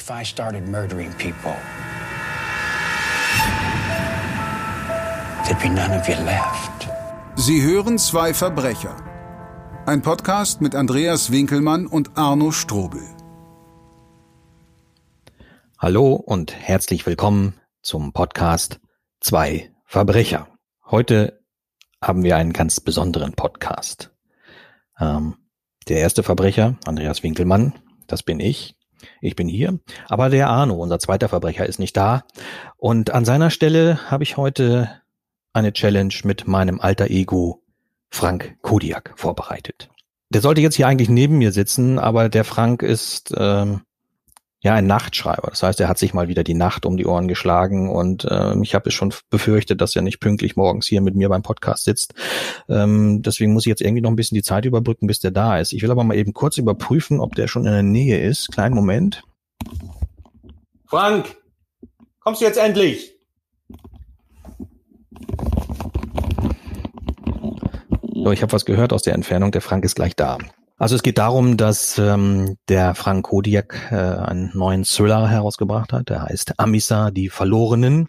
if I started murdering people, there'd be none of you left. Sie hören zwei Verbrecher. Ein Podcast mit Andreas Winkelmann und Arno Strobel. Hallo und herzlich willkommen zum Podcast Zwei Verbrecher. Heute haben wir einen ganz besonderen Podcast. Ähm, der erste Verbrecher, Andreas Winkelmann, das bin ich. Ich bin hier. Aber der Arno, unser zweiter Verbrecher, ist nicht da. Und an seiner Stelle habe ich heute eine Challenge mit meinem alter Ego Frank Kodiak vorbereitet. Der sollte jetzt hier eigentlich neben mir sitzen, aber der Frank ist ähm, ja ein Nachtschreiber. Das heißt, er hat sich mal wieder die Nacht um die Ohren geschlagen und äh, ich habe es schon befürchtet, dass er nicht pünktlich morgens hier mit mir beim Podcast sitzt. Ähm, deswegen muss ich jetzt irgendwie noch ein bisschen die Zeit überbrücken, bis der da ist. Ich will aber mal eben kurz überprüfen, ob der schon in der Nähe ist. Kleinen Moment. Frank, kommst du jetzt endlich? So, ich habe was gehört aus der Entfernung. Der Frank ist gleich da. Also es geht darum, dass ähm, der Frank Kodiak äh, einen neuen Thriller herausgebracht hat. Der heißt Amisa, die Verlorenen.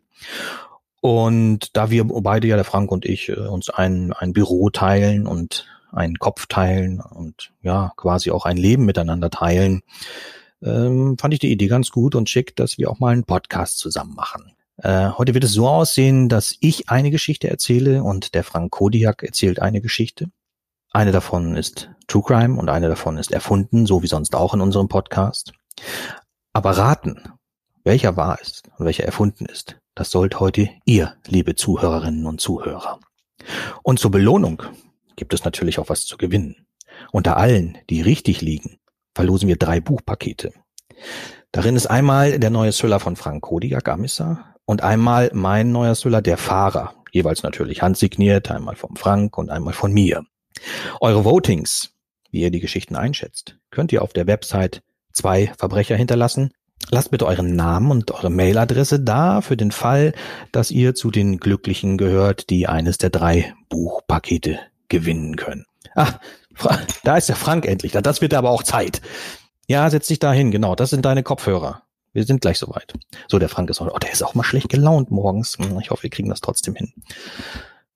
Und da wir beide ja, der Frank und ich, äh, uns ein, ein Büro teilen und einen Kopf teilen und ja, quasi auch ein Leben miteinander teilen, ähm, fand ich die Idee ganz gut und schick, dass wir auch mal einen Podcast zusammen machen. Äh, heute wird es so aussehen, dass ich eine Geschichte erzähle und der Frank Kodiak erzählt eine Geschichte. Eine davon ist True Crime und eine davon ist erfunden, so wie sonst auch in unserem Podcast. Aber raten, welcher wahr ist und welcher erfunden ist, das sollt heute ihr, liebe Zuhörerinnen und Zuhörer. Und zur Belohnung gibt es natürlich auch was zu gewinnen. Unter allen, die richtig liegen, verlosen wir drei Buchpakete. Darin ist einmal der neue Thriller von Frank Kodiak, Amissa, und einmal mein neuer Thriller, Der Fahrer, jeweils natürlich handsigniert, einmal vom Frank und einmal von mir. Eure Votings, wie ihr die Geschichten einschätzt, könnt ihr auf der Website zwei Verbrecher hinterlassen. Lasst bitte euren Namen und eure Mailadresse da für den Fall, dass ihr zu den Glücklichen gehört, die eines der drei Buchpakete gewinnen können. Ah, da ist der Frank endlich. Das wird aber auch Zeit. Ja, setz dich da hin. Genau, das sind deine Kopfhörer. Wir sind gleich soweit. So, der Frank ist auch, oh, der ist auch mal schlecht gelaunt morgens. Ich hoffe, wir kriegen das trotzdem hin.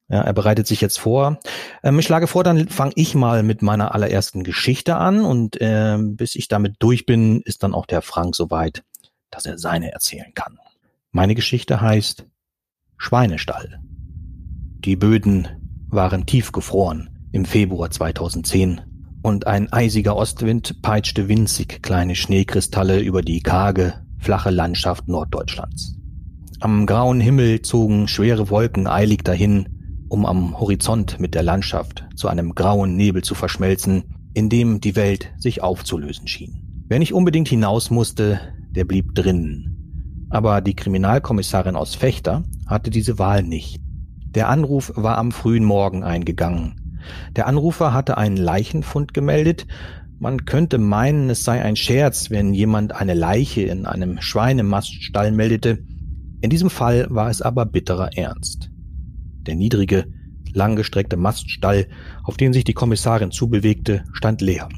Ja, er bereitet sich jetzt vor. Ähm, ich schlage vor, dann fange ich mal mit meiner allerersten Geschichte an und äh, bis ich damit durch bin, ist dann auch der Frank soweit, dass er seine erzählen kann. Meine Geschichte heißt Schweinestall. Die Böden waren tiefgefroren im Februar 2010 und ein eisiger Ostwind peitschte winzig kleine Schneekristalle über die karge, flache Landschaft Norddeutschlands. Am grauen Himmel zogen schwere Wolken eilig dahin, um am Horizont mit der Landschaft zu einem grauen Nebel zu verschmelzen, in dem die Welt sich aufzulösen schien. Wer nicht unbedingt hinaus musste, der blieb drinnen. Aber die Kriminalkommissarin aus Fechter hatte diese Wahl nicht. Der Anruf war am frühen Morgen eingegangen. Der Anrufer hatte einen Leichenfund gemeldet. Man könnte meinen, es sei ein Scherz, wenn jemand eine Leiche in einem Schweinemaststall meldete. In diesem Fall war es aber bitterer Ernst. Der niedrige, langgestreckte Maststall, auf den sich die Kommissarin zubewegte, stand leer.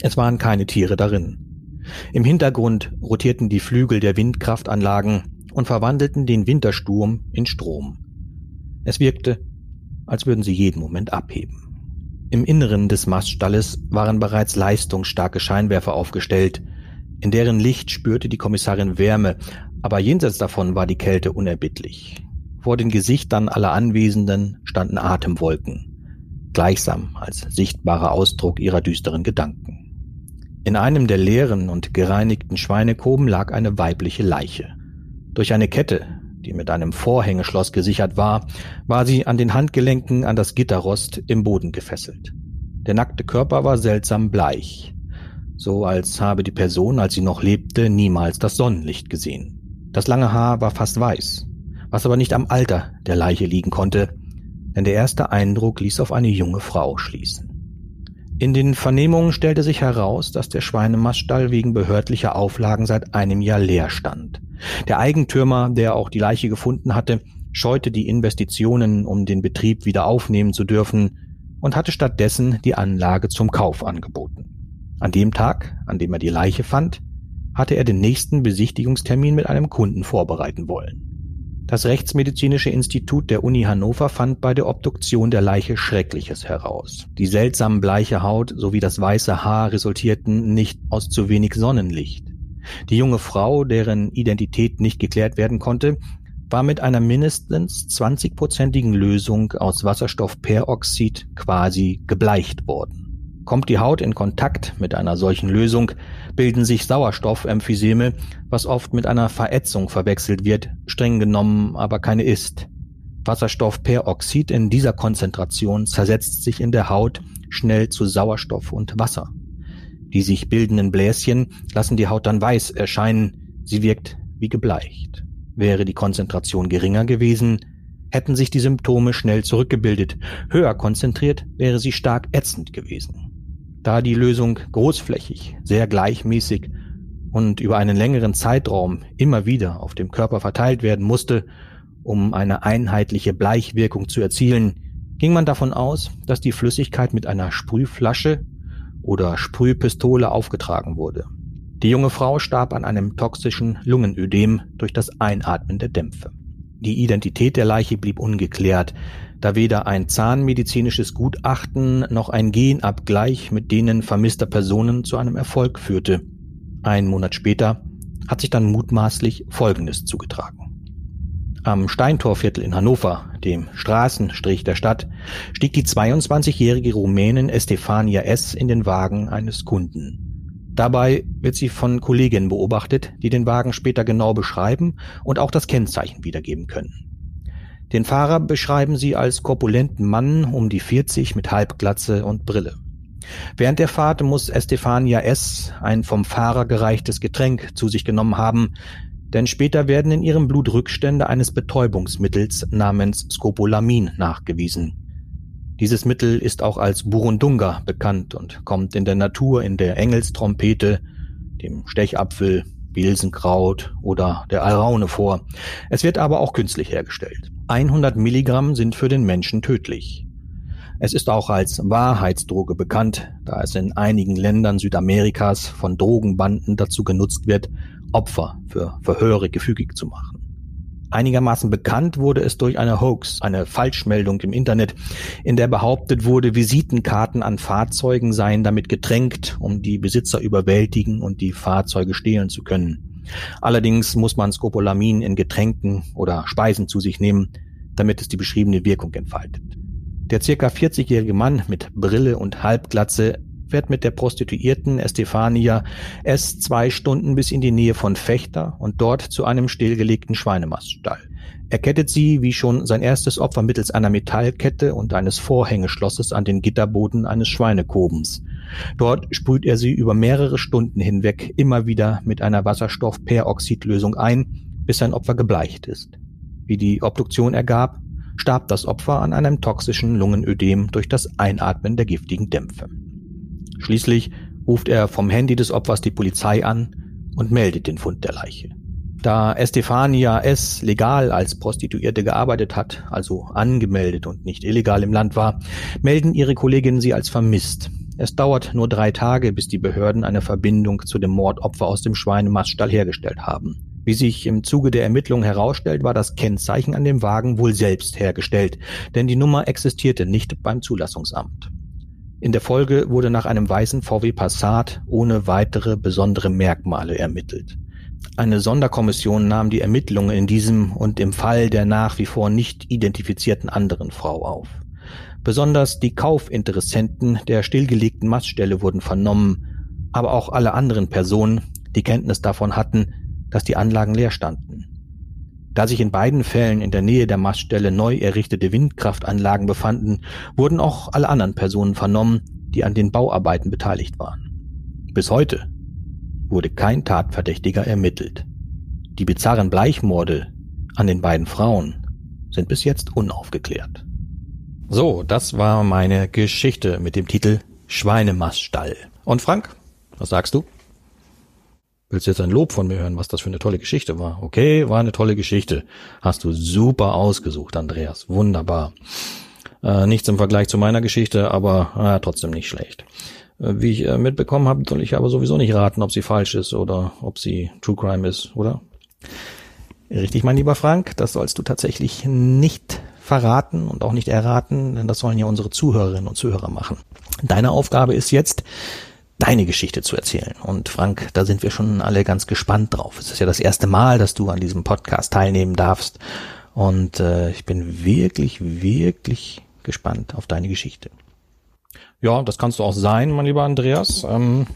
Es waren keine Tiere darin. Im Hintergrund rotierten die Flügel der Windkraftanlagen und verwandelten den Wintersturm in Strom. Es wirkte, als würden sie jeden Moment abheben. Im Inneren des Maststalles waren bereits leistungsstarke Scheinwerfer aufgestellt, in deren Licht spürte die Kommissarin Wärme, aber jenseits davon war die Kälte unerbittlich. Vor den Gesichtern aller Anwesenden standen Atemwolken, gleichsam als sichtbarer Ausdruck ihrer düsteren Gedanken. In einem der leeren und gereinigten Schweinekoben lag eine weibliche Leiche. Durch eine Kette, die mit einem Vorhängeschloss gesichert war, war sie an den Handgelenken an das Gitterrost im Boden gefesselt. Der nackte Körper war seltsam bleich, so als habe die Person, als sie noch lebte, niemals das Sonnenlicht gesehen. Das lange Haar war fast weiß, was aber nicht am Alter der Leiche liegen konnte, denn der erste Eindruck ließ auf eine junge Frau schließen. In den Vernehmungen stellte sich heraus, dass der Schweinemaststall wegen behördlicher Auflagen seit einem Jahr leer stand. Der Eigentümer, der auch die Leiche gefunden hatte, scheute die Investitionen, um den Betrieb wieder aufnehmen zu dürfen, und hatte stattdessen die Anlage zum Kauf angeboten. An dem Tag, an dem er die Leiche fand, hatte er den nächsten Besichtigungstermin mit einem Kunden vorbereiten wollen. Das Rechtsmedizinische Institut der Uni Hannover fand bei der Obduktion der Leiche Schreckliches heraus. Die seltsam bleiche Haut sowie das weiße Haar resultierten nicht aus zu wenig Sonnenlicht. Die junge Frau, deren Identität nicht geklärt werden konnte, war mit einer mindestens 20-prozentigen Lösung aus Wasserstoffperoxid quasi gebleicht worden. Kommt die Haut in Kontakt mit einer solchen Lösung, bilden sich Sauerstoffemphyseme, was oft mit einer Verätzung verwechselt wird, streng genommen aber keine ist. Wasserstoffperoxid in dieser Konzentration zersetzt sich in der Haut schnell zu Sauerstoff und Wasser. Die sich bildenden Bläschen lassen die Haut dann weiß erscheinen, sie wirkt wie gebleicht. Wäre die Konzentration geringer gewesen, hätten sich die Symptome schnell zurückgebildet, höher konzentriert wäre sie stark ätzend gewesen. Da die Lösung großflächig, sehr gleichmäßig und über einen längeren Zeitraum immer wieder auf dem Körper verteilt werden musste, um eine einheitliche Bleichwirkung zu erzielen, ging man davon aus, dass die Flüssigkeit mit einer Sprühflasche oder Sprühpistole aufgetragen wurde. Die junge Frau starb an einem toxischen Lungenödem durch das Einatmen der Dämpfe. Die Identität der Leiche blieb ungeklärt, da weder ein zahnmedizinisches Gutachten noch ein Genabgleich mit denen vermisster Personen zu einem Erfolg führte. Ein Monat später hat sich dann mutmaßlich Folgendes zugetragen. Am Steintorviertel in Hannover, dem Straßenstrich der Stadt, stieg die 22-jährige Rumänin Estefania S. in den Wagen eines Kunden. Dabei wird sie von Kolleginnen beobachtet, die den Wagen später genau beschreiben und auch das Kennzeichen wiedergeben können. Den Fahrer beschreiben sie als korpulenten Mann um die 40 mit Halbglatze und Brille. Während der Fahrt muss Estefania S. ein vom Fahrer gereichtes Getränk zu sich genommen haben, denn später werden in ihrem Blut Rückstände eines Betäubungsmittels namens Scopolamin nachgewiesen. Dieses Mittel ist auch als Burundunga bekannt und kommt in der Natur in der Engelstrompete, dem Stechapfel, Bilsenkraut oder der Alraune vor. Es wird aber auch künstlich hergestellt. 100 Milligramm sind für den Menschen tödlich. Es ist auch als Wahrheitsdroge bekannt, da es in einigen Ländern Südamerikas von Drogenbanden dazu genutzt wird, Opfer für Verhöre gefügig zu machen. Einigermaßen bekannt wurde es durch eine Hoax, eine Falschmeldung im Internet, in der behauptet wurde, Visitenkarten an Fahrzeugen seien damit getränkt, um die Besitzer überwältigen und die Fahrzeuge stehlen zu können. Allerdings muss man Scopolamin in Getränken oder Speisen zu sich nehmen, damit es die beschriebene Wirkung entfaltet. Der circa 40-jährige Mann mit Brille und Halbglatze fährt mit der Prostituierten Estefania S. zwei Stunden bis in die Nähe von Fechter und dort zu einem stillgelegten Schweinemaststall. Er kettet sie, wie schon sein erstes Opfer, mittels einer Metallkette und eines Vorhängeschlosses an den Gitterboden eines Schweinekobens. Dort sprüht er sie über mehrere Stunden hinweg immer wieder mit einer Wasserstoffperoxidlösung ein, bis sein Opfer gebleicht ist. Wie die Obduktion ergab, starb das Opfer an einem toxischen Lungenödem durch das Einatmen der giftigen Dämpfe. Schließlich ruft er vom Handy des Opfers die Polizei an und meldet den Fund der Leiche. Da Estefania S. legal als Prostituierte gearbeitet hat, also angemeldet und nicht illegal im Land war, melden ihre Kolleginnen sie als vermisst. Es dauert nur drei Tage, bis die Behörden eine Verbindung zu dem Mordopfer aus dem Schweinemaststall hergestellt haben. Wie sich im Zuge der Ermittlung herausstellt, war das Kennzeichen an dem Wagen wohl selbst hergestellt, denn die Nummer existierte nicht beim Zulassungsamt. In der Folge wurde nach einem weißen VW Passat ohne weitere besondere Merkmale ermittelt. Eine Sonderkommission nahm die Ermittlungen in diesem und im Fall der nach wie vor nicht identifizierten anderen Frau auf. Besonders die Kaufinteressenten der stillgelegten Maststelle wurden vernommen, aber auch alle anderen Personen, die Kenntnis davon hatten, dass die Anlagen leer standen. Da sich in beiden Fällen in der Nähe der Maststelle neu errichtete Windkraftanlagen befanden, wurden auch alle anderen Personen vernommen, die an den Bauarbeiten beteiligt waren. Bis heute wurde kein Tatverdächtiger ermittelt. Die bizarren Bleichmorde an den beiden Frauen sind bis jetzt unaufgeklärt. So, das war meine Geschichte mit dem Titel Schweinemaststall. Und Frank, was sagst du? Willst du jetzt ein Lob von mir hören, was das für eine tolle Geschichte war? Okay, war eine tolle Geschichte. Hast du super ausgesucht, Andreas. Wunderbar. Äh, nichts im Vergleich zu meiner Geschichte, aber äh, trotzdem nicht schlecht. Äh, wie ich äh, mitbekommen habe, soll ich aber sowieso nicht raten, ob sie falsch ist oder ob sie True Crime ist, oder? Richtig, mein lieber Frank, das sollst du tatsächlich nicht verraten und auch nicht erraten, denn das sollen ja unsere Zuhörerinnen und Zuhörer machen. Deine Aufgabe ist jetzt, deine Geschichte zu erzählen. Und Frank, da sind wir schon alle ganz gespannt drauf. Es ist ja das erste Mal, dass du an diesem Podcast teilnehmen darfst. Und äh, ich bin wirklich, wirklich gespannt auf deine Geschichte. Ja, das kannst du auch sein, mein lieber Andreas. Ähm,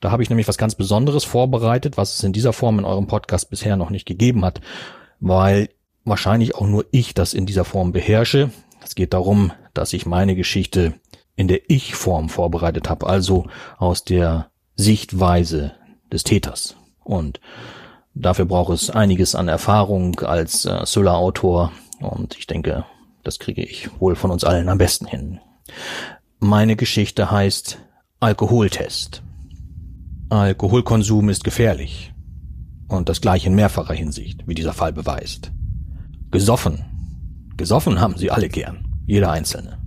da habe ich nämlich was ganz Besonderes vorbereitet, was es in dieser Form in eurem Podcast bisher noch nicht gegeben hat, weil wahrscheinlich auch nur ich das in dieser Form beherrsche. Es geht darum, dass ich meine Geschichte in der Ich-Form vorbereitet habe, also aus der Sichtweise des Täters. Und dafür braucht es einiges an Erfahrung als äh, Thriller-Autor und ich denke, das kriege ich wohl von uns allen am besten hin. Meine Geschichte heißt Alkoholtest. Alkoholkonsum ist gefährlich. Und das gleiche in mehrfacher Hinsicht, wie dieser Fall beweist. Gesoffen. Gesoffen haben sie alle gern. Jeder Einzelne.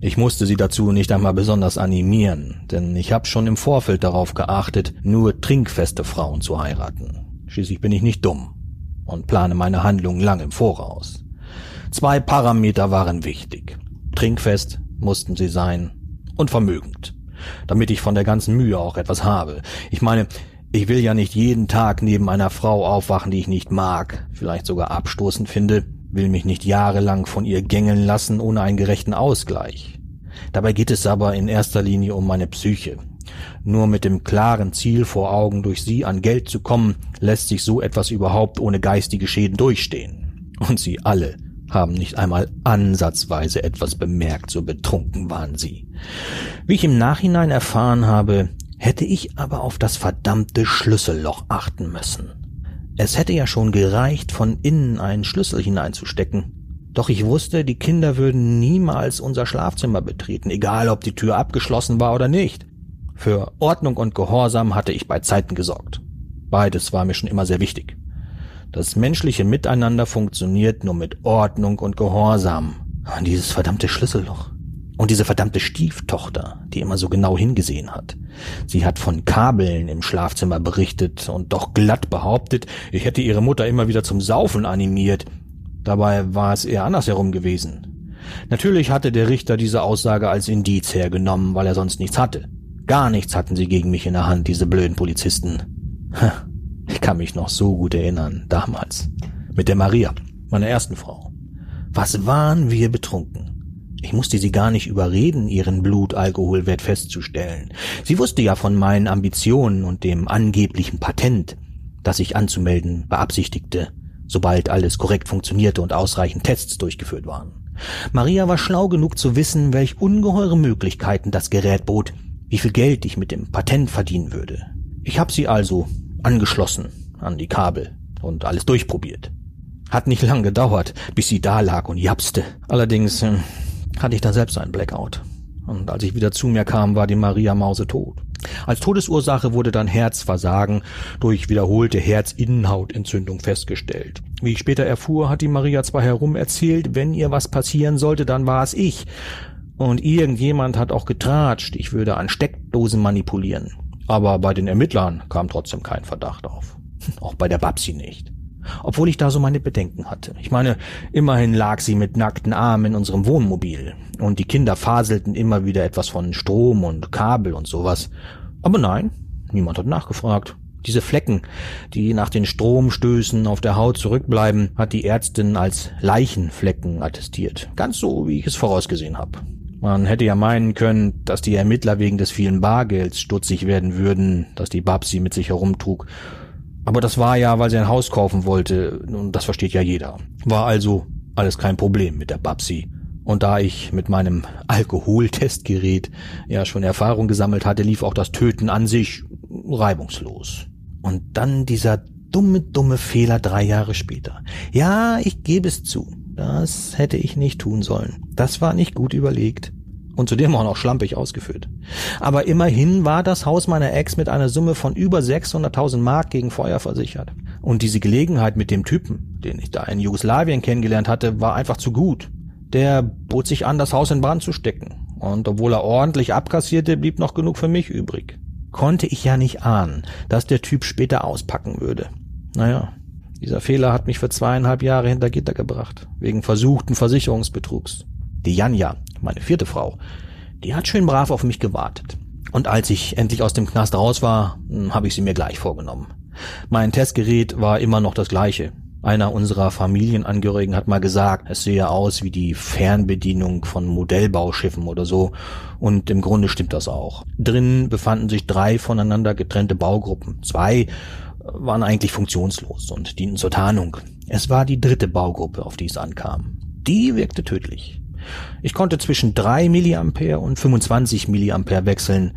Ich musste sie dazu nicht einmal besonders animieren, denn ich habe schon im Vorfeld darauf geachtet, nur trinkfeste Frauen zu heiraten. Schließlich bin ich nicht dumm und plane meine Handlungen lang im Voraus. Zwei Parameter waren wichtig. Trinkfest mussten sie sein und vermögend, damit ich von der ganzen Mühe auch etwas habe. Ich meine, ich will ja nicht jeden Tag neben einer Frau aufwachen, die ich nicht mag, vielleicht sogar abstoßend finde, will mich nicht jahrelang von ihr gängeln lassen ohne einen gerechten Ausgleich. Dabei geht es aber in erster Linie um meine Psyche. Nur mit dem klaren Ziel vor Augen, durch sie an Geld zu kommen, lässt sich so etwas überhaupt ohne geistige Schäden durchstehen. Und sie alle haben nicht einmal ansatzweise etwas bemerkt, so betrunken waren sie. Wie ich im Nachhinein erfahren habe, hätte ich aber auf das verdammte Schlüsselloch achten müssen. Es hätte ja schon gereicht, von innen einen Schlüssel hineinzustecken. Doch ich wusste, die Kinder würden niemals unser Schlafzimmer betreten, egal ob die Tür abgeschlossen war oder nicht. Für Ordnung und Gehorsam hatte ich bei Zeiten gesorgt. Beides war mir schon immer sehr wichtig. Das menschliche Miteinander funktioniert nur mit Ordnung und Gehorsam. Und dieses verdammte Schlüsselloch. Und diese verdammte Stieftochter, die immer so genau hingesehen hat. Sie hat von Kabeln im Schlafzimmer berichtet und doch glatt behauptet, ich hätte ihre Mutter immer wieder zum Saufen animiert. Dabei war es eher andersherum gewesen. Natürlich hatte der Richter diese Aussage als Indiz hergenommen, weil er sonst nichts hatte. Gar nichts hatten sie gegen mich in der Hand, diese blöden Polizisten. Ich kann mich noch so gut erinnern, damals. Mit der Maria, meiner ersten Frau. Was waren wir betrunken? Ich musste sie gar nicht überreden, ihren Blutalkoholwert festzustellen. Sie wusste ja von meinen Ambitionen und dem angeblichen Patent, das ich anzumelden beabsichtigte, sobald alles korrekt funktionierte und ausreichend Tests durchgeführt waren. Maria war schlau genug zu wissen, welch ungeheure Möglichkeiten das Gerät bot, wie viel Geld ich mit dem Patent verdienen würde. Ich habe sie also angeschlossen an die Kabel und alles durchprobiert. Hat nicht lang gedauert, bis sie da lag und japste. Allerdings äh, hatte ich da selbst einen Blackout. Und als ich wieder zu mir kam, war die Maria Mause tot. Als Todesursache wurde dann Herzversagen durch wiederholte Herzinnenhautentzündung festgestellt. Wie ich später erfuhr, hat die Maria zwar herum erzählt, wenn ihr was passieren sollte, dann war es ich. Und irgendjemand hat auch getratscht, ich würde an Steckdosen manipulieren. Aber bei den Ermittlern kam trotzdem kein Verdacht auf. Auch bei der Babsi nicht. Obwohl ich da so meine Bedenken hatte. Ich meine, immerhin lag sie mit nackten Armen in unserem Wohnmobil. Und die Kinder faselten immer wieder etwas von Strom und Kabel und sowas. Aber nein, niemand hat nachgefragt. Diese Flecken, die nach den Stromstößen auf der Haut zurückbleiben, hat die Ärztin als Leichenflecken attestiert. Ganz so, wie ich es vorausgesehen habe. Man hätte ja meinen können, dass die Ermittler wegen des vielen Bargelds stutzig werden würden, das die Babsi mit sich herumtrug. Aber das war ja, weil sie ein Haus kaufen wollte, und das versteht ja jeder. War also alles kein Problem mit der Babsi. Und da ich mit meinem Alkoholtestgerät ja schon Erfahrung gesammelt hatte, lief auch das Töten an sich reibungslos. Und dann dieser dumme, dumme Fehler drei Jahre später. Ja, ich gebe es zu. Das hätte ich nicht tun sollen. Das war nicht gut überlegt. Und zudem auch noch schlampig ausgeführt. Aber immerhin war das Haus meiner Ex mit einer Summe von über 600.000 Mark gegen Feuer versichert. Und diese Gelegenheit mit dem Typen, den ich da in Jugoslawien kennengelernt hatte, war einfach zu gut. Der bot sich an, das Haus in Brand zu stecken. Und obwohl er ordentlich abkassierte, blieb noch genug für mich übrig. Konnte ich ja nicht ahnen, dass der Typ später auspacken würde. Naja, dieser Fehler hat mich für zweieinhalb Jahre hinter Gitter gebracht, wegen versuchten Versicherungsbetrugs. Die Janja, meine vierte Frau, die hat schön brav auf mich gewartet. Und als ich endlich aus dem Knast raus war, hm, habe ich sie mir gleich vorgenommen. Mein Testgerät war immer noch das gleiche. Einer unserer Familienangehörigen hat mal gesagt, es sehe aus wie die Fernbedienung von Modellbauschiffen oder so. Und im Grunde stimmt das auch. Drinnen befanden sich drei voneinander getrennte Baugruppen. Zwei waren eigentlich funktionslos und dienten zur Tarnung. Es war die dritte Baugruppe, auf die es ankam. Die wirkte tödlich. Ich konnte zwischen 3 Milliampere und 25 Milliampere wechseln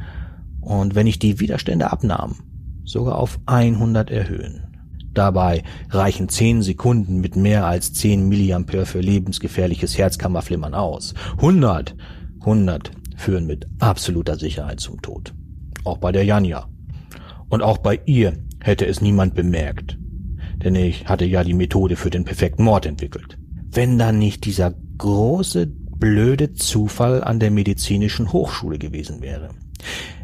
und wenn ich die Widerstände abnahm, sogar auf 100 erhöhen. Dabei reichen 10 Sekunden mit mehr als 10 Milliampere für lebensgefährliches Herzkammerflimmern aus. 100, 100 führen mit absoluter Sicherheit zum Tod. Auch bei der Janja. Und auch bei ihr hätte es niemand bemerkt. Denn ich hatte ja die Methode für den perfekten Mord entwickelt. Wenn dann nicht dieser große, blöde Zufall an der medizinischen Hochschule gewesen wäre.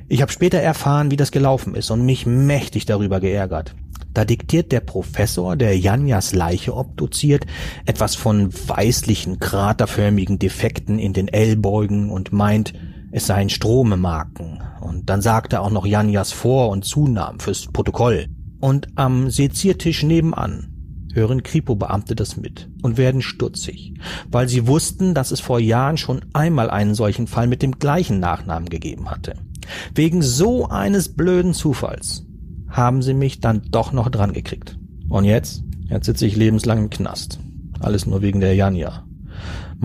Ich habe später erfahren, wie das gelaufen ist und mich mächtig darüber geärgert. Da diktiert der Professor, der Janjas Leiche obduziert, etwas von weißlichen, kraterförmigen Defekten in den Ellbeugen und meint, es seien Stromemarken. Und dann sagt er auch noch Janjas Vor- und Zunamen fürs Protokoll. Und am Seziertisch nebenan hören Kripo-Beamte das mit und werden stutzig, weil sie wussten, dass es vor Jahren schon einmal einen solchen Fall mit dem gleichen Nachnamen gegeben hatte. Wegen so eines blöden Zufalls haben sie mich dann doch noch dran gekriegt. Und jetzt? Jetzt sitze ich lebenslang im Knast. Alles nur wegen der Janja.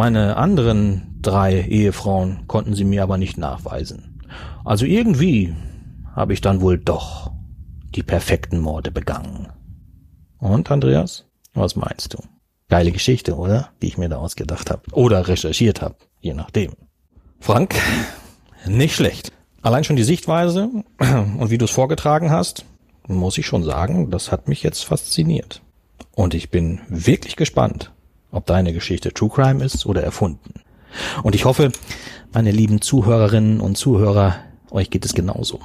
Meine anderen drei Ehefrauen konnten sie mir aber nicht nachweisen. Also irgendwie habe ich dann wohl doch die perfekten Morde begangen. Und Andreas, was meinst du? Geile Geschichte, oder? Die ich mir da ausgedacht habe. Oder recherchiert habe, je nachdem. Frank, nicht schlecht. Allein schon die Sichtweise und wie du es vorgetragen hast, muss ich schon sagen, das hat mich jetzt fasziniert. Und ich bin wirklich gespannt, ob deine Geschichte True Crime ist oder erfunden. Und ich hoffe, meine lieben Zuhörerinnen und Zuhörer, euch geht es genauso.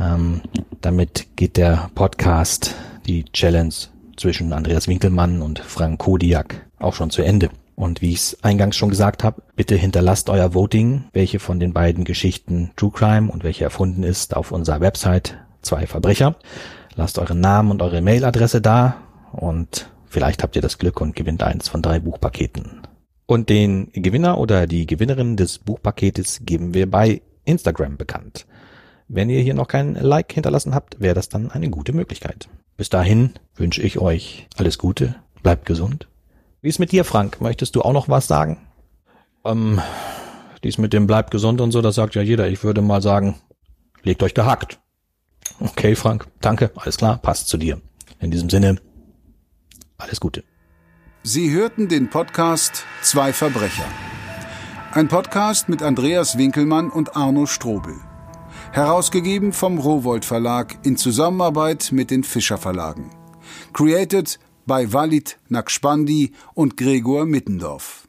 Ähm, damit geht der Podcast, die Challenge zwischen Andreas Winkelmann und Frank Kodiak auch schon zu Ende. Und wie ich es eingangs schon gesagt habe, bitte hinterlasst euer Voting, welche von den beiden Geschichten True Crime und welche erfunden ist, auf unserer Website Zwei Verbrecher. Lasst euren Namen und eure Mailadresse da und vielleicht habt ihr das Glück und gewinnt eins von drei Buchpaketen. Und den Gewinner oder die Gewinnerin des Buchpaketes geben wir bei Instagram bekannt. Wenn ihr hier noch kein Like hinterlassen habt, wäre das dann eine gute Möglichkeit. Bis dahin wünsche ich euch alles Gute, bleibt gesund. Wie ist mit dir, Frank? Möchtest du auch noch was sagen? Ähm, dies mit dem bleibt gesund und so, das sagt ja jeder. Ich würde mal sagen, legt euch gehackt. Okay, Frank, danke, alles klar, passt zu dir. In diesem Sinne, alles Gute. Sie hörten den Podcast Zwei Verbrecher. Ein Podcast mit Andreas Winkelmann und Arno Strobel. Herausgegeben vom Rowold Verlag in Zusammenarbeit mit den Fischer Verlagen. Created by Walid Nakspandi und Gregor Mittendorf.